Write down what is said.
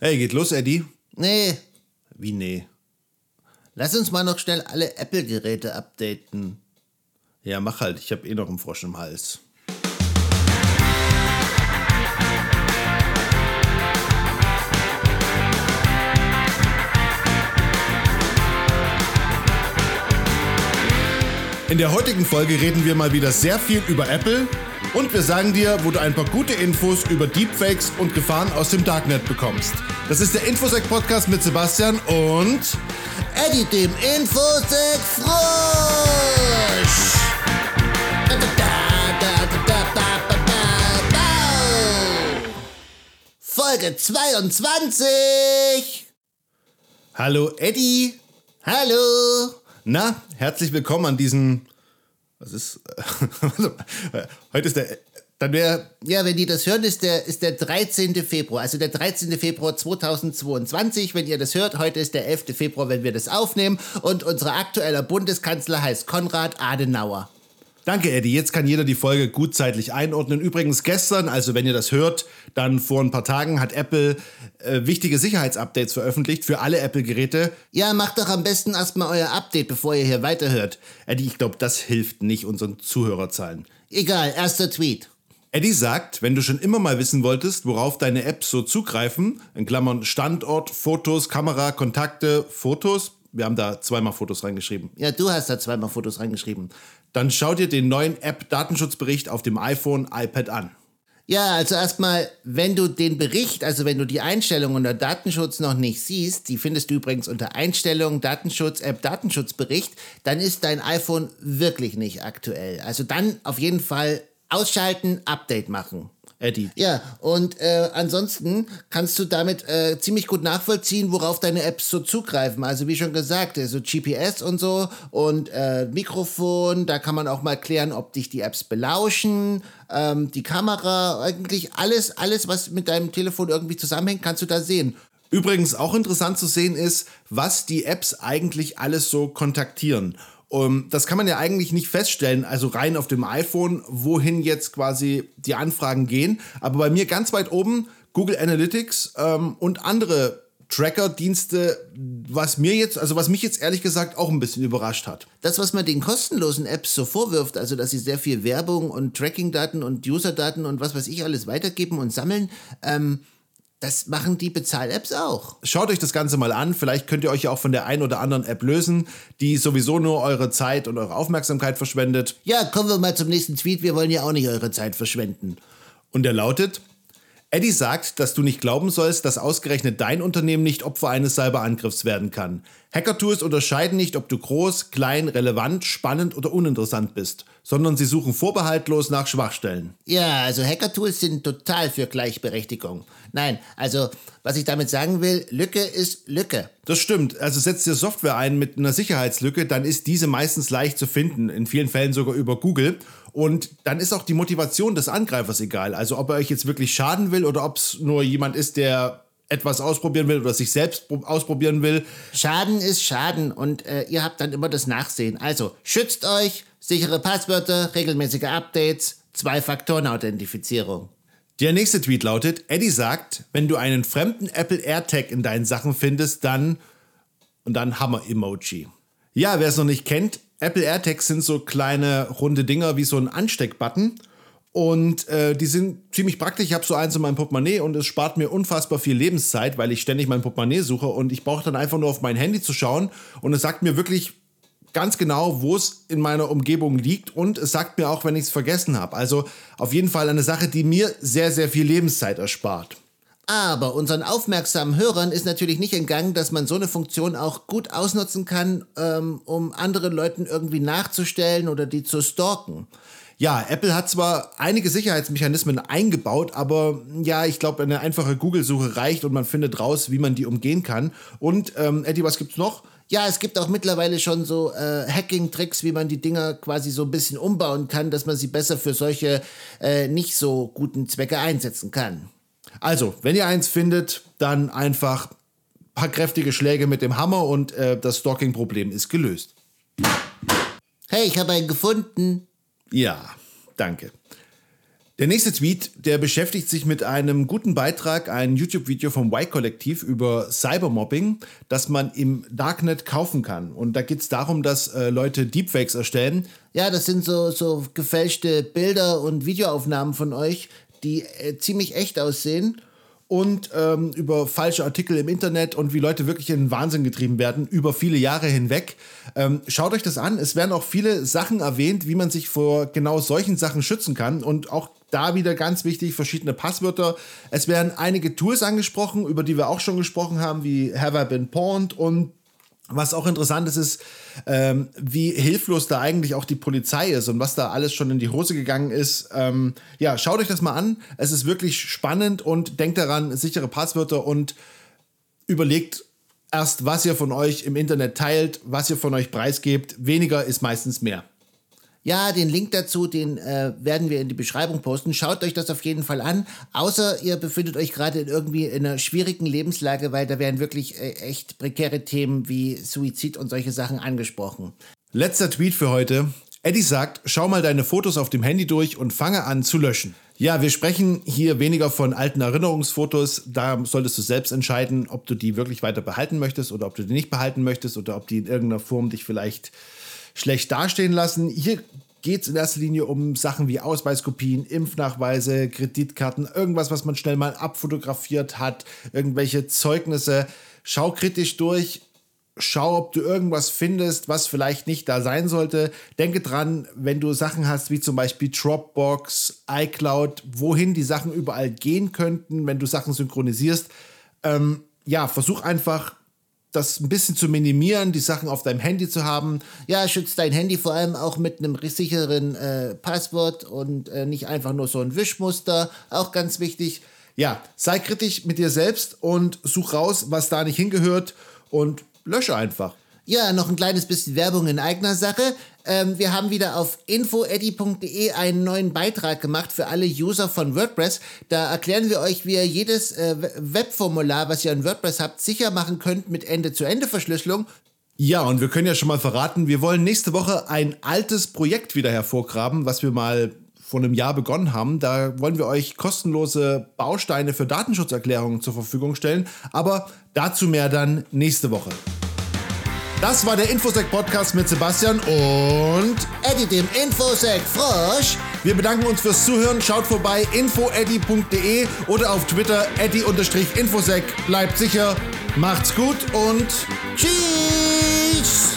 Hey, geht los, Eddie? Nee, Wie nee? lass uns mal noch schnell alle Apple-Geräte updaten. Ja, mach halt, ich hab eh noch einen Frosch im Hals. In der heutigen Folge reden wir mal wieder sehr viel über Apple und wir sagen dir, wo du ein paar gute Infos über Deepfakes und Gefahren aus dem Darknet bekommst. Das ist der Infosec-Podcast mit Sebastian und Eddie, dem Infosec-Frosch. Folge 22. Hallo Eddie. Hallo. Na, herzlich willkommen an diesem was ist. heute ist der. Dann wäre. Ja, wenn die das hören, ist der, ist der 13. Februar. Also der 13. Februar 2022. Wenn ihr das hört, heute ist der 11. Februar, wenn wir das aufnehmen. Und unser aktueller Bundeskanzler heißt Konrad Adenauer. Danke, Eddie. Jetzt kann jeder die Folge gut zeitlich einordnen. Übrigens gestern, also wenn ihr das hört, dann vor ein paar Tagen hat Apple äh, wichtige Sicherheitsupdates veröffentlicht für alle Apple-Geräte. Ja, macht doch am besten erstmal euer Update, bevor ihr hier weiterhört. Eddie, ich glaube, das hilft nicht unseren Zuhörerzahlen. Egal, erster Tweet. Eddie sagt, wenn du schon immer mal wissen wolltest, worauf deine Apps so zugreifen, in Klammern Standort, Fotos, Kamera, Kontakte, Fotos, wir haben da zweimal Fotos reingeschrieben, Ja, du hast da zweimal Fotos reingeschrieben. Dann schau dir den neuen App-Datenschutzbericht auf dem iPhone, iPad an. Ja, also erstmal, wenn du den Bericht, also wenn du die Einstellungen unter Datenschutz noch nicht siehst, die findest du übrigens unter Einstellungen, Datenschutz, App, Datenschutzbericht, dann ist dein iPhone wirklich nicht aktuell. Also dann auf jeden Fall ausschalten, Update machen. Eddie, Ja, und äh, ansonsten kannst du damit äh, ziemlich gut nachvollziehen, worauf deine Apps so zugreifen. Also wie schon gesagt, so GPS und so und äh, Mikrofon, da kann man auch mal klären, ob dich die Apps belauschen, ähm, die Kamera, eigentlich alles, alles, was mit deinem Telefon irgendwie zusammenhängt, kannst du da sehen. Übrigens auch interessant zu sehen ist, was die Apps eigentlich alles so kontaktieren. Um, das kann man ja eigentlich nicht feststellen, also rein auf dem iPhone, wohin jetzt quasi die Anfragen gehen. Aber bei mir ganz weit oben Google Analytics ähm, und andere Tracker-Dienste, was mir jetzt, also was mich jetzt ehrlich gesagt auch ein bisschen überrascht hat. Das, was man den kostenlosen Apps so vorwirft, also dass sie sehr viel Werbung und Tracking-Daten und User-Daten und was weiß ich alles weitergeben und sammeln, ähm, das machen die Bezahl-Apps auch. Schaut euch das Ganze mal an. Vielleicht könnt ihr euch ja auch von der ein oder anderen App lösen, die sowieso nur eure Zeit und eure Aufmerksamkeit verschwendet. Ja, kommen wir mal zum nächsten Tweet. Wir wollen ja auch nicht eure Zeit verschwenden. Und der lautet: Eddie sagt, dass du nicht glauben sollst, dass ausgerechnet dein Unternehmen nicht Opfer eines Cyberangriffs werden kann. Hacker-Tools unterscheiden nicht, ob du groß, klein, relevant, spannend oder uninteressant bist, sondern sie suchen vorbehaltlos nach Schwachstellen. Ja, also Hacker-Tools sind total für Gleichberechtigung. Nein, also was ich damit sagen will, Lücke ist Lücke. Das stimmt. Also setzt ihr Software ein mit einer Sicherheitslücke, dann ist diese meistens leicht zu finden, in vielen Fällen sogar über Google. Und dann ist auch die Motivation des Angreifers egal. Also ob er euch jetzt wirklich schaden will oder ob es nur jemand ist, der etwas ausprobieren will oder sich selbst pro- ausprobieren will. Schaden ist Schaden und äh, ihr habt dann immer das Nachsehen. Also schützt euch, sichere Passwörter, regelmäßige Updates, Zwei-Faktoren-Authentifizierung. Der nächste Tweet lautet, Eddie sagt, wenn du einen fremden Apple AirTag in deinen Sachen findest, dann und dann Hammer-Emoji. Ja, wer es noch nicht kennt, Apple AirTags sind so kleine runde Dinger wie so ein Ansteckbutton und äh, die sind ziemlich praktisch. Ich habe so eins in meinem Portemonnaie und es spart mir unfassbar viel Lebenszeit, weil ich ständig mein Portemonnaie suche und ich brauche dann einfach nur auf mein Handy zu schauen und es sagt mir wirklich ganz genau, wo es in meiner Umgebung liegt und es sagt mir auch, wenn ich es vergessen habe. Also auf jeden Fall eine Sache, die mir sehr, sehr viel Lebenszeit erspart. Aber unseren aufmerksamen Hörern ist natürlich nicht entgangen, dass man so eine Funktion auch gut ausnutzen kann, ähm, um anderen Leuten irgendwie nachzustellen oder die zu stalken. Ja, Apple hat zwar einige Sicherheitsmechanismen eingebaut, aber ja, ich glaube, eine einfache Google-Suche reicht und man findet raus, wie man die umgehen kann. Und ähm, Eddie, was gibt's noch? Ja, es gibt auch mittlerweile schon so äh, Hacking-Tricks, wie man die Dinger quasi so ein bisschen umbauen kann, dass man sie besser für solche äh, nicht so guten Zwecke einsetzen kann. Also, wenn ihr eins findet, dann einfach ein paar kräftige Schläge mit dem Hammer und äh, das Stalking-Problem ist gelöst. Hey, ich habe einen gefunden. Ja, danke. Der nächste Tweet, der beschäftigt sich mit einem guten Beitrag, ein YouTube-Video vom Y-Kollektiv über Cybermobbing, das man im Darknet kaufen kann. Und da geht es darum, dass äh, Leute Deepfakes erstellen. Ja, das sind so, so gefälschte Bilder und Videoaufnahmen von euch, die äh, ziemlich echt aussehen und ähm, über falsche Artikel im Internet und wie Leute wirklich in den Wahnsinn getrieben werden über viele Jahre hinweg. Ähm, schaut euch das an. Es werden auch viele Sachen erwähnt, wie man sich vor genau solchen Sachen schützen kann und auch da wieder ganz wichtig, verschiedene Passwörter. Es werden einige Tools angesprochen, über die wir auch schon gesprochen haben, wie Have I Been Pawned und was auch interessant ist, ist, ähm, wie hilflos da eigentlich auch die Polizei ist und was da alles schon in die Hose gegangen ist. Ähm, ja, schaut euch das mal an. Es ist wirklich spannend und denkt daran, sichere Passwörter und überlegt erst, was ihr von euch im Internet teilt, was ihr von euch preisgebt. Weniger ist meistens mehr. Ja, den Link dazu, den äh, werden wir in die Beschreibung posten. Schaut euch das auf jeden Fall an. Außer ihr befindet euch gerade in irgendwie in einer schwierigen Lebenslage, weil da werden wirklich äh, echt prekäre Themen wie Suizid und solche Sachen angesprochen. Letzter Tweet für heute. Eddie sagt, schau mal deine Fotos auf dem Handy durch und fange an zu löschen. Ja, wir sprechen hier weniger von alten Erinnerungsfotos. Da solltest du selbst entscheiden, ob du die wirklich weiter behalten möchtest oder ob du die nicht behalten möchtest oder ob die in irgendeiner Form dich vielleicht schlecht dastehen lassen. Hier geht es in erster Linie um Sachen wie Ausweiskopien, Impfnachweise, Kreditkarten, irgendwas, was man schnell mal abfotografiert hat, irgendwelche Zeugnisse. Schau kritisch durch, schau, ob du irgendwas findest, was vielleicht nicht da sein sollte. Denke dran, wenn du Sachen hast wie zum Beispiel Dropbox, iCloud, wohin die Sachen überall gehen könnten, wenn du Sachen synchronisierst. Ähm, ja, versuch einfach das ein bisschen zu minimieren, die Sachen auf deinem Handy zu haben. Ja, schützt dein Handy vor allem auch mit einem sicheren äh, Passwort und äh, nicht einfach nur so ein Wischmuster. Auch ganz wichtig. Ja, sei kritisch mit dir selbst und such raus, was da nicht hingehört und lösche einfach. Ja, noch ein kleines bisschen Werbung in eigener Sache. Ähm, wir haben wieder auf infoeddy.de einen neuen Beitrag gemacht für alle User von WordPress. Da erklären wir euch, wie ihr jedes äh, Webformular, was ihr in WordPress habt, sicher machen könnt mit Ende-zu-Ende-Verschlüsselung. Ja, und wir können ja schon mal verraten, wir wollen nächste Woche ein altes Projekt wieder hervorgraben, was wir mal vor einem Jahr begonnen haben. Da wollen wir euch kostenlose Bausteine für Datenschutzerklärungen zur Verfügung stellen. Aber dazu mehr dann nächste Woche. Das war der Infosec Podcast mit Sebastian und Eddie, dem Infosec Frosch. Wir bedanken uns fürs Zuhören. Schaut vorbei infoeddy.de oder auf Twitter eddy-infosec. Bleibt sicher, macht's gut und tschüss.